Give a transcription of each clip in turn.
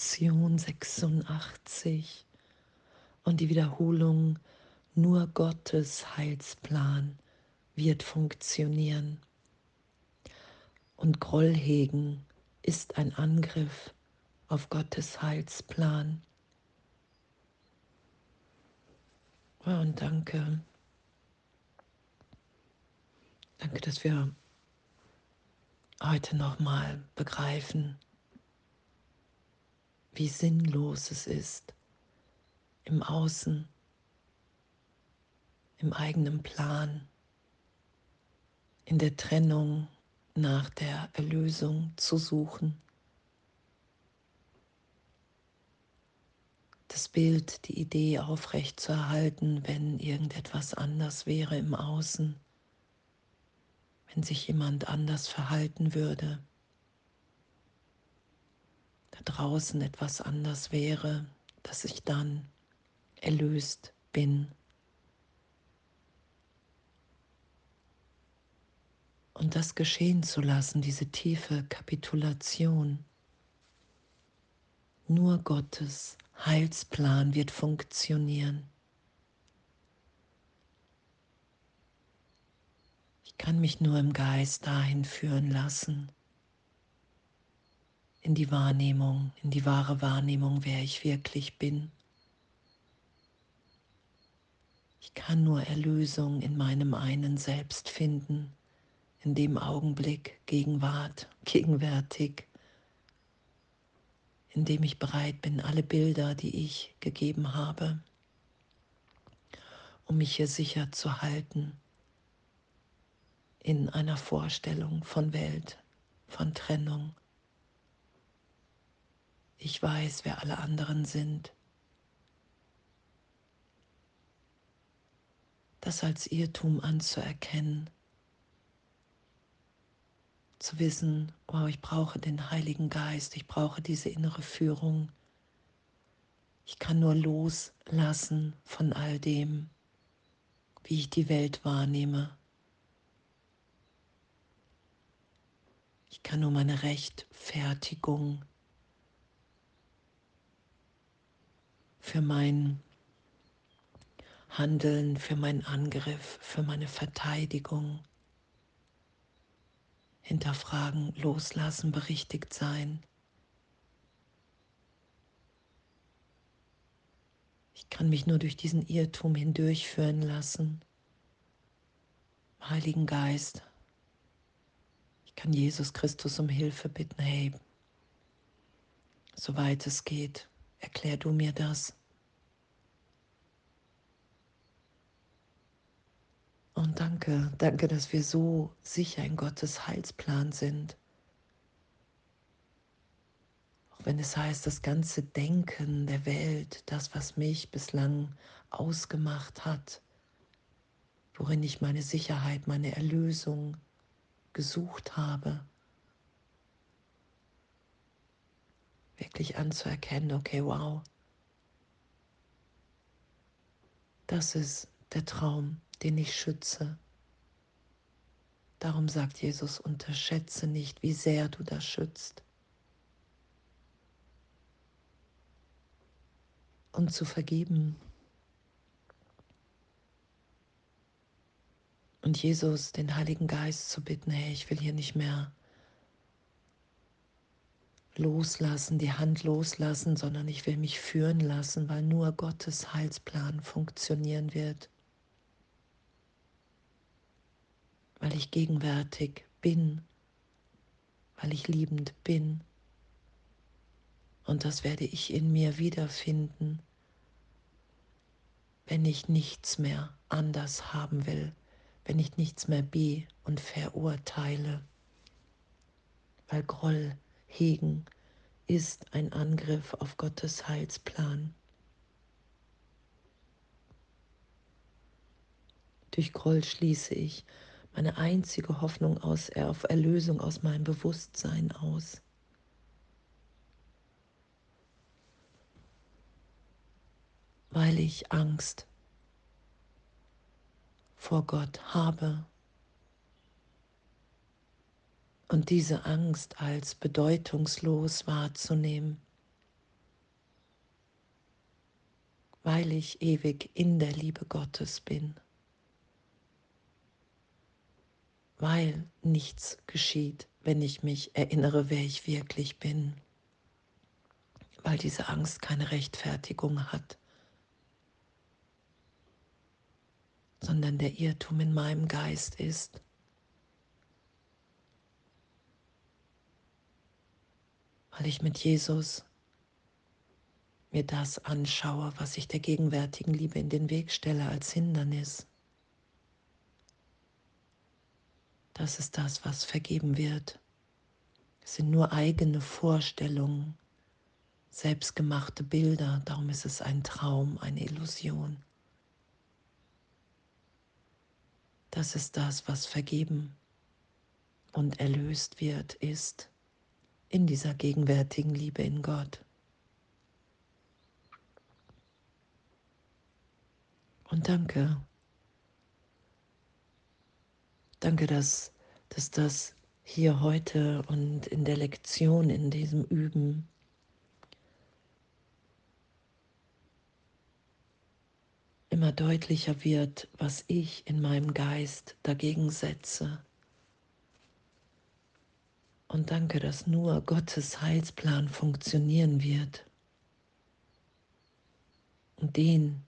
Lektion 86 und die Wiederholung, nur Gottes Heilsplan wird funktionieren. Und Groll hegen ist ein Angriff auf Gottes Heilsplan. Oh, und danke. Danke, dass wir heute nochmal begreifen, wie sinnlos es ist, im Außen, im eigenen Plan, in der Trennung nach der Erlösung zu suchen. Das Bild, die Idee aufrecht zu erhalten, wenn irgendetwas anders wäre im Außen, wenn sich jemand anders verhalten würde draußen etwas anders wäre, dass ich dann erlöst bin. Und das geschehen zu lassen, diese tiefe Kapitulation. Nur Gottes Heilsplan wird funktionieren. Ich kann mich nur im Geist dahin führen lassen in die Wahrnehmung, in die wahre Wahrnehmung, wer ich wirklich bin. Ich kann nur Erlösung in meinem einen Selbst finden, in dem Augenblick, Gegenwart, gegenwärtig, in dem ich bereit bin, alle Bilder, die ich gegeben habe, um mich hier sicher zu halten, in einer Vorstellung von Welt, von Trennung, ich weiß, wer alle anderen sind. Das als Irrtum anzuerkennen, zu wissen, wow, ich brauche den Heiligen Geist, ich brauche diese innere Führung. Ich kann nur loslassen von all dem, wie ich die Welt wahrnehme. Ich kann nur meine Rechtfertigung für mein Handeln, für meinen Angriff, für meine Verteidigung. Hinterfragen, loslassen, berichtigt sein. Ich kann mich nur durch diesen Irrtum hindurchführen lassen. Heiligen Geist, ich kann Jesus Christus um Hilfe bitten. Hey, soweit es geht, Erklär du mir das. Und danke, danke, dass wir so sicher in Gottes Heilsplan sind. Auch wenn es heißt, das ganze Denken der Welt, das, was mich bislang ausgemacht hat, worin ich meine Sicherheit, meine Erlösung gesucht habe, wirklich anzuerkennen, okay, wow, das ist der Traum, den ich schütze. Darum sagt Jesus, unterschätze nicht, wie sehr du das schützt. Und zu vergeben. Und Jesus, den Heiligen Geist zu bitten, hey, ich will hier nicht mehr loslassen, die Hand loslassen, sondern ich will mich führen lassen, weil nur Gottes Heilsplan funktionieren wird. Weil ich gegenwärtig bin, weil ich liebend bin. Und das werde ich in mir wiederfinden, wenn ich nichts mehr anders haben will, wenn ich nichts mehr be und verurteile, weil Groll hegen, ist ein Angriff auf Gottes Heilsplan. Durch Groll schließe ich meine einzige Hoffnung aus, auf Erlösung aus meinem Bewusstsein aus. Weil ich Angst vor Gott habe und diese Angst als bedeutungslos wahrzunehmen. weil ich ewig in der Liebe Gottes bin, weil nichts geschieht, wenn ich mich erinnere, wer ich wirklich bin, weil diese Angst keine Rechtfertigung hat, sondern der Irrtum in meinem Geist ist. Weil ich mit Jesus mir das anschaue, was ich der gegenwärtigen Liebe in den Weg stelle als Hindernis. Das ist das, was vergeben wird. Es sind nur eigene Vorstellungen, selbstgemachte Bilder, darum ist es ein Traum, eine Illusion. Das ist das, was vergeben und erlöst wird, ist in dieser gegenwärtigen Liebe in Gott. Und danke. Danke, dass, dass das hier heute und in der Lektion, in diesem Üben, immer deutlicher wird, was ich in meinem Geist dagegen setze. Und danke, dass nur Gottes Heilsplan funktionieren wird. Und den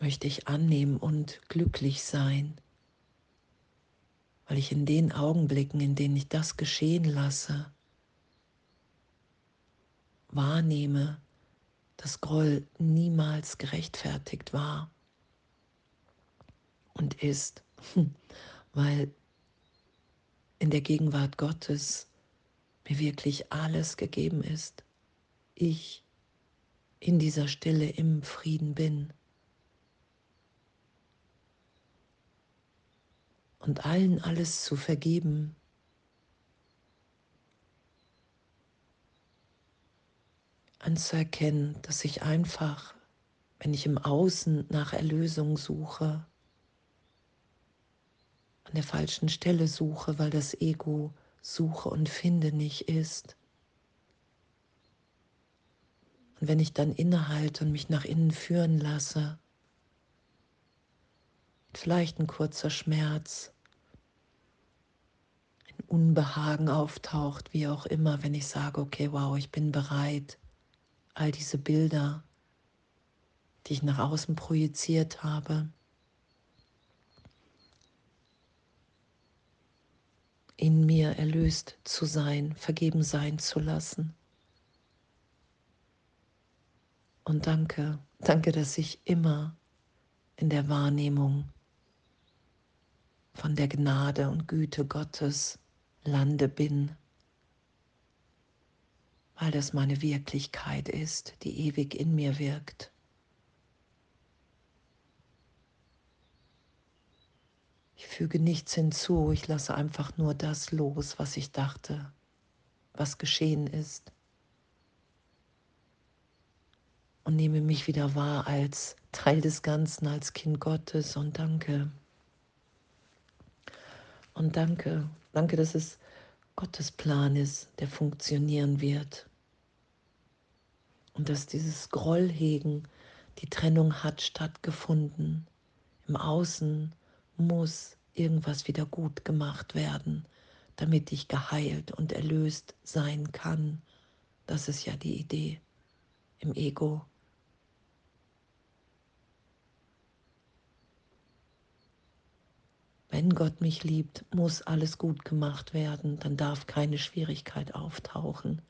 möchte ich annehmen und glücklich sein, weil ich in den Augenblicken, in denen ich das geschehen lasse, wahrnehme, dass Groll niemals gerechtfertigt war und ist, weil in der Gegenwart Gottes mir wirklich alles gegeben ist. Ich in dieser Stille im Frieden bin. Und allen alles zu vergeben. Anzuerkennen, dass ich einfach, wenn ich im Außen nach Erlösung suche, an der falschen Stelle suche, weil das Ego suche und finde nicht ist. Und wenn ich dann innehalte und mich nach innen führen lasse, vielleicht ein kurzer Schmerz, Unbehagen auftaucht, wie auch immer, wenn ich sage, okay, wow, ich bin bereit, all diese Bilder, die ich nach außen projiziert habe, in mir erlöst zu sein, vergeben sein zu lassen. Und danke, danke, dass ich immer in der Wahrnehmung von der Gnade und Güte Gottes lande bin, weil das meine Wirklichkeit ist, die ewig in mir wirkt. Ich füge nichts hinzu, ich lasse einfach nur das los, was ich dachte, was geschehen ist. Und nehme mich wieder wahr als Teil des Ganzen, als Kind Gottes und danke. Und danke, danke, dass es Gottes Plan ist, der funktionieren wird. Und dass dieses Grollhegen, die Trennung hat stattgefunden. Im Außen muss irgendwas wieder gut gemacht werden, damit ich geheilt und erlöst sein kann. Das ist ja die Idee im Ego. Wenn Gott mich liebt, muss alles gut gemacht werden, dann darf keine Schwierigkeit auftauchen.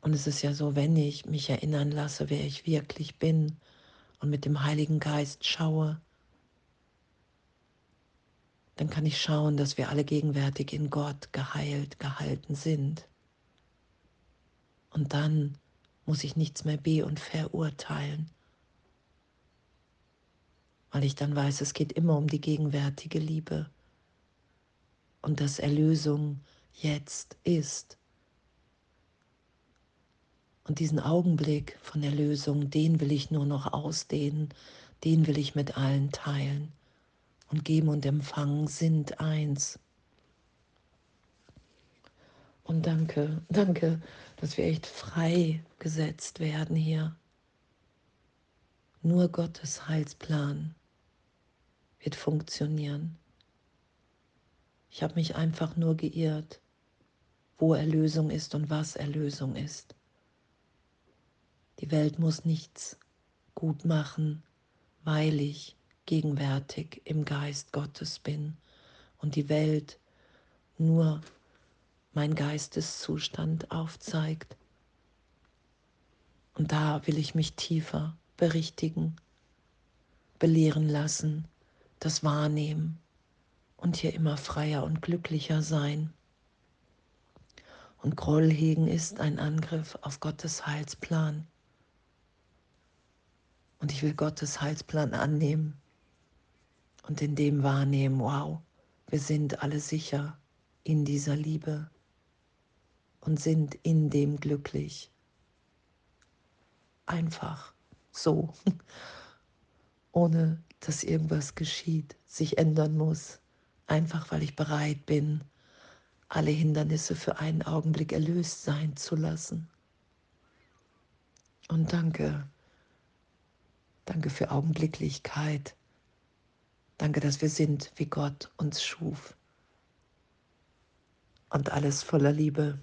Und es ist ja so, wenn ich mich erinnern lasse, wer ich wirklich bin und mit dem Heiligen Geist schaue, dann kann ich schauen, dass wir alle gegenwärtig in Gott geheilt, gehalten sind. Und dann muss ich nichts mehr be- und verurteilen, weil ich dann weiß, es geht immer um die gegenwärtige Liebe und dass Erlösung jetzt ist. Und diesen Augenblick von Erlösung, den will ich nur noch ausdehnen, den will ich mit allen teilen. Und geben und empfangen sind eins. Und danke, danke, dass wir echt frei gesetzt werden hier Nur Gottes Heilsplan wird funktionieren. Ich habe mich einfach nur geirrt, wo Erlösung ist und was Erlösung ist. Die Welt muss nichts gut machen, weil ich gegenwärtig im Geist Gottes bin und die Welt nur mein Geisteszustand aufzeigt. Und da will ich mich tiefer berichtigen, belehren lassen, das wahrnehmen und hier immer freier und glücklicher sein. Und Groll hegen ist ein Angriff auf Gottes Heilsplan. Und ich will Gottes Heilsplan annehmen und in dem wahrnehmen, wow, wir sind alle sicher in dieser Liebe und sind in dem glücklich. Einfach so, ohne dass irgendwas geschieht, sich ändern muss, einfach weil ich bereit bin, alle Hindernisse für einen Augenblick erlöst sein zu lassen. Und danke Danke für Augenblicklichkeit. Danke, dass wir sind, wie Gott uns schuf. Und alles voller Liebe.